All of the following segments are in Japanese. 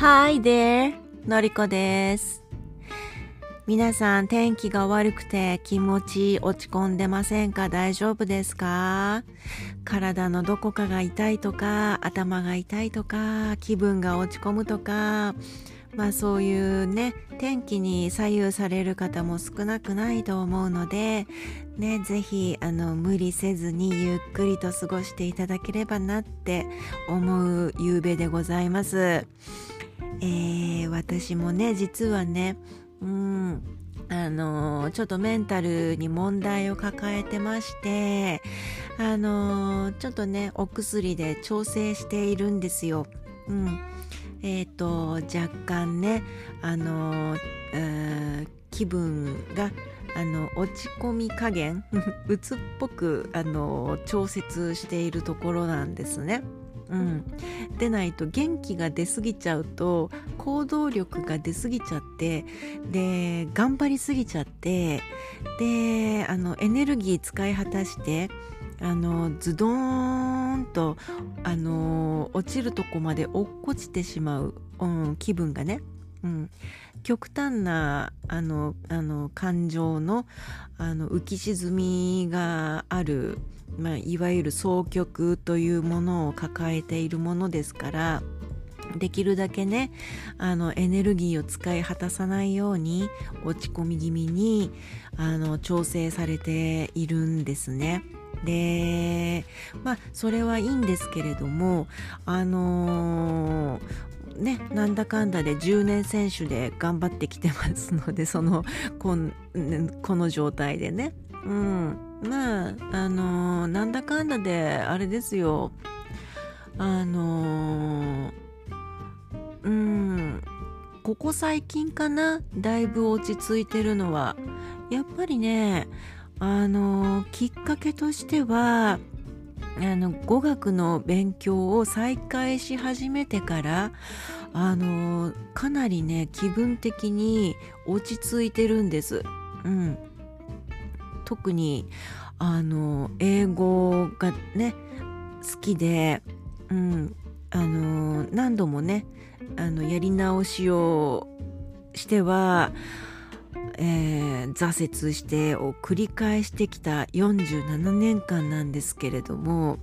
Hi there! のりこです。皆さん天気が悪くて気持ち落ち込んでませんか？大丈夫ですか？体のどこかが痛いとか頭が痛いとか気分が落ち込むとかまあそういうね天気に左右される方も少なくないと思うのでねぜひあの無理せずにゆっくりと過ごしていただければなって思う夕べでございます。えー私もね実はねうんあのちょっとメンタルに問題を抱えてましてあのちょっとねお薬で調整しているんですよ。うんえっ、と若干ねあの、気分があの落ち込み加減 鬱っぽくあの調節しているところなんですね。うん、でないと元気が出過ぎちゃうと行動力が出過ぎちゃってで頑張りすぎちゃってであのエネルギー使い果たしてあのズドーンとあの落ちるとこまで落っこちてしまう、うん、気分がね、うん、極端なあのあの感情のあの浮き沈みがある、まあ、いわゆる双極というものを抱えているものですからできるだけねあのエネルギーを使い果たさないように落ち込み気味にあの調整されているんですね。でまあそれはいいんですけれどもあのーね、なんだかんだで10年選手で頑張ってきてますので そのこんこの状態でね、うん、まああのーなんだかんだであれですよ。あのーうん。ここ最近かな？だいぶ落ち着いてるのは。やっぱりねあのーきっかけとしてはあの語学の勉強を再開し始めてからあのかなりね気分的に落ち着いてるんです。うん、特にあの英語がね好きで、うん、あの何度もねあのやり直しをしてはえー挫折してを繰り返してきた47年間なんですけれども、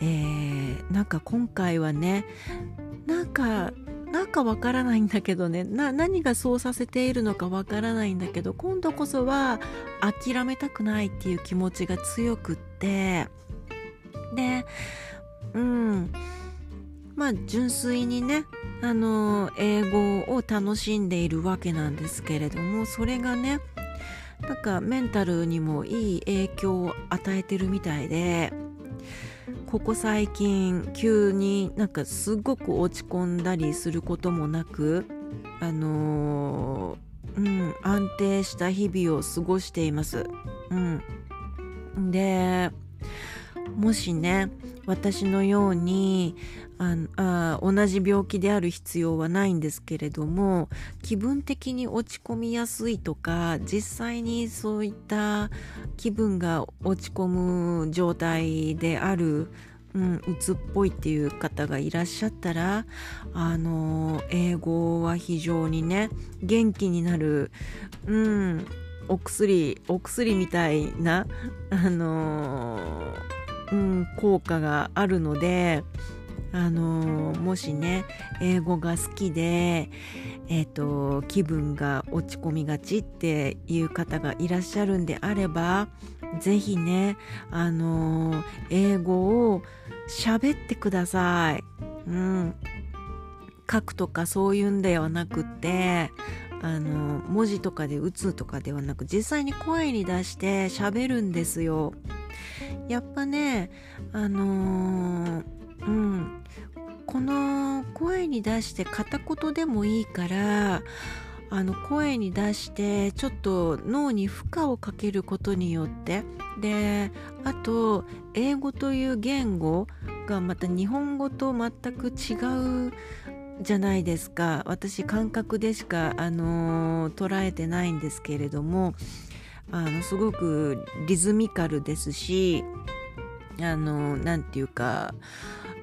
えーなんか今回はねなんかなんかわからないんだけどね何がそうさせているのかわからないんだけど今度こそは諦めたくないっていう気持ちが強くってでうんまあ純粋にねあの英語を楽しんでいるわけなんですけれどもそれがねなんかメンタルにもいい影響を与えてるみたいでここ最近急になんかすごく落ち込んだりすることもなくあのーうん安定した日々を過ごしています。うん、でもしね私のようにああ同じ病気である必要はないんですけれども気分的に落ち込みやすいとか実際にそういった気分が落ち込む状態である、うん、鬱っぽいっていう方がいらっしゃったらあの英語は非常にね元気になる、うん、お薬お薬みたいなあのうん、効果があるので、あのもしね英語が好きで、えー、と気分が落ち込みがちっていう方がいらっしゃるんであればぜひね、あの英語を喋ってください。うん、書くとかそういうんではなくってあの文字とかで打つとかではなく実際に声に出して喋るんですよ。やっぱねあのーうん。この声に出して片言でもいいからあの声に出してちょっと脳に負荷をかけることによってであと英語という言語がまた日本語と全く違うじゃないですか。私感覚でしか、あのー捉えてないんですけれどもあのすごくリズミカルですしあのなんていうか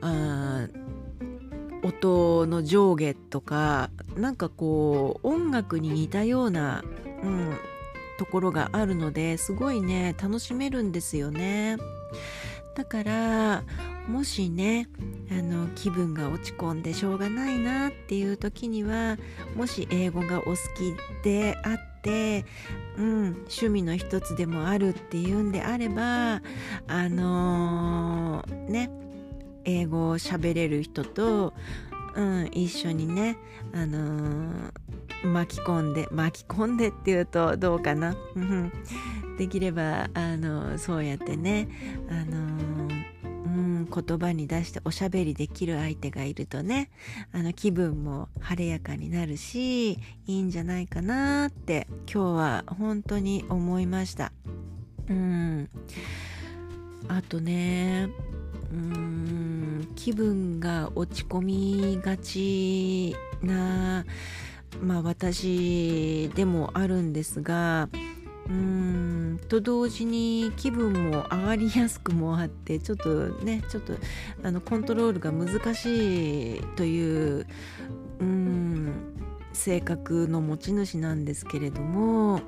あ音の上下とかなんかこう音楽に似たような、うん、ところがあるのですごいね楽しめるんですよね。だからもしねあの気分が落ち込んでしょうがないなっていう時にはもし英語がお好きであってうん、趣味の一つでもあるっていうんであればあのー、ね英語を喋れる人と、うん、一緒にね、あのー、巻き込んで巻き込んでっていうとどうかな。できれば、あのそうやってね、あの言葉に出しておしゃべりできる相手がいるとねあの気分も晴れやかになるしいいんじゃないかなって今日は本当に思いました。うん。あとねうん気分が落ち込みがちなまあ私でもあるんですがうんと同時に気分も上がりやすくもあってちょっとねちょっとあのコントロールが難しいといううん性格の持ち主なんですけれども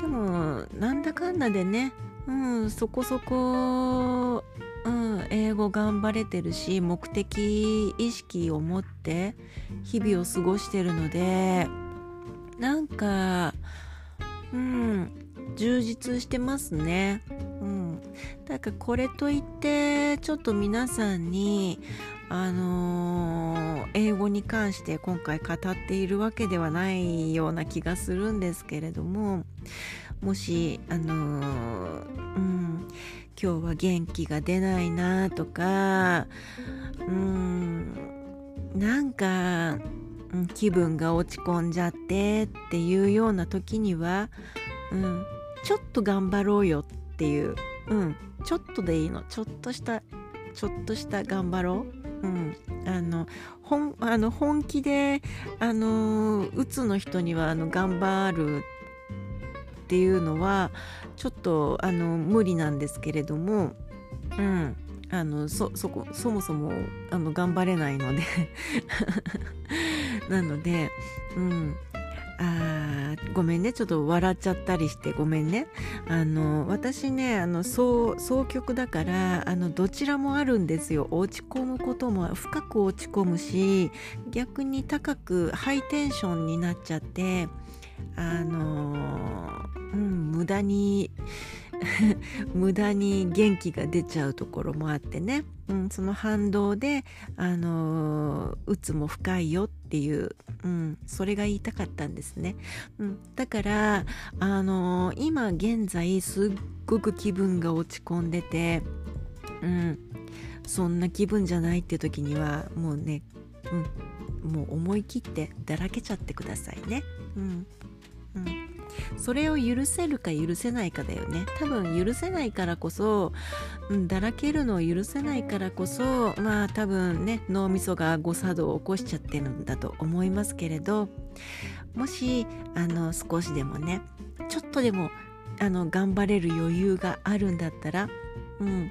でもなんだかんだでね、うん、そこそこ、うん、英語頑張れてるし目的意識を持って日々を過ごしてるのでなんかうん充実してますね。うん、だからこれといってちょっと皆さんにあのー、英語に関して今回語っているわけではないような気がするんですけれどももしあのー、うん今日は元気が出ないなとかうんなんか気分が落ち込んじゃってっていうような時には、うん、ちょっと頑張ろうよっていう、うん、ちょっとでいいの。ちょっとしたちょっとした頑張ろう、うん、あの本あの本気であのうつの人にはあの頑張るっていうのはちょっとあの無理なんですけれども、うん、あのそそこそもそもあの頑張れないので。なので、うん、あごめんね。ちょっと笑っちゃったりしてごめんね。あの私ねあの総曲だからあのどちらもあるんですよ。落ち込むことも深く落ち込むし逆に高くハイテンションになっちゃってあのうん無駄に 無駄に元気が出ちゃうところもあってね、うん、その反動で、あのうつも深いよっていう、うん、それが言いたかったんですね、うん、だから、あの今現在すっごく気分が落ち込んでて、うん、そんな気分じゃないって時にはもうね、うん、もう思い切ってだらけちゃってくださいね。うんうん、それを許せるか許せないかだよね多分許せないからこそ、うん、だらけるのを許せないからこそまあ多分ね脳みそが誤作動を起こしちゃってるんだと思いますけれどもしあの少しでもねちょっとでもあの頑張れる余裕があるんだったらうん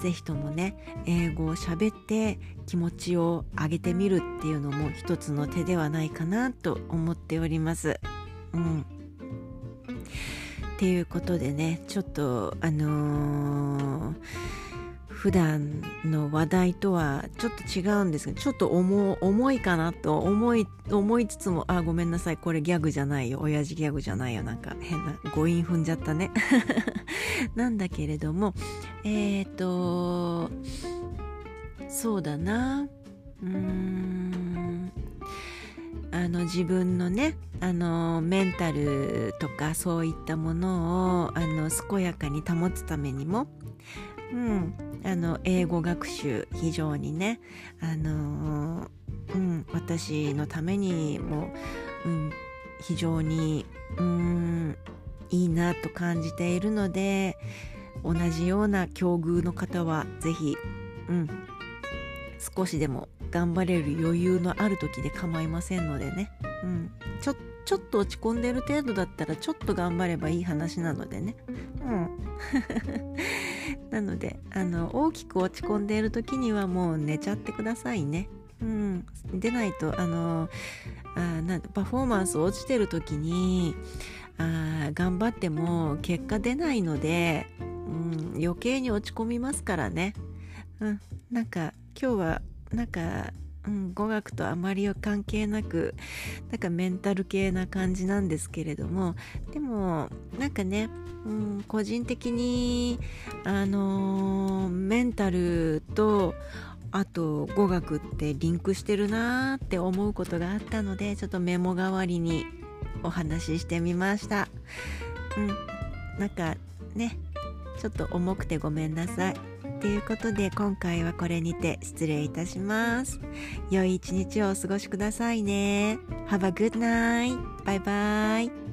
ぜひともね英語を喋って気持ちを上げてみるっていうのも一つの手ではないかなと思っております。うん。っていうことでねちょっとあのー、普段の話題とはちょっと違うんですけどちょっと重いかなと思い思いつつもあごめんなさいこれギャグじゃないよ親父ギャグじゃないよなんか変な誤飲踏んじゃったね。なんだけれどもえっ、ー、とそうだな。うーん。の自分のねあのメンタルとかそういったものをあの健やかに保つためにも、うん、あの英語学習非常にねあの、うん、私のためにも、うん、非常に、うん、いいなと感じているので同じような境遇の方は是非、うん、少しでも頑張れる余裕のある時で構いませんのでね、うん、ちょちょっと落ち込んでる程度だったらちょっと頑張ればいい話なのでね、うん、なのであの大きく落ち込んでいる時にはもう寝ちゃってくださいね、うん、出ないとあのあなパフォーマンス落ちてる時にあ頑張っても結果出ないので、うん、余計に落ち込みますからね、うん、なんか今日はなんかうん、語学とあまり関係なくなんかメンタル系な感じなんですけれどもでもなんかね、うん、個人的にあの、メンタルとあと語学ってリンクしてるなーって思うことがあったのでちょっとメモ代わりにお話ししてみました。うんなんかねちょっと重くてごめんなさい。ということで今回はこれにて失礼いたします。良い一日をお過ごしくださいね。Have a good night! バイバイ。